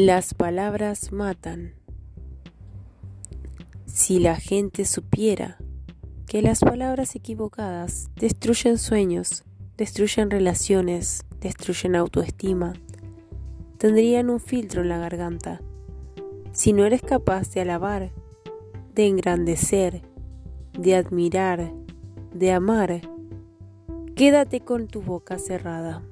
Las palabras matan. Si la gente supiera que las palabras equivocadas destruyen sueños, destruyen relaciones, destruyen autoestima, tendrían un filtro en la garganta. Si no eres capaz de alabar, de engrandecer, de admirar, de amar, quédate con tu boca cerrada.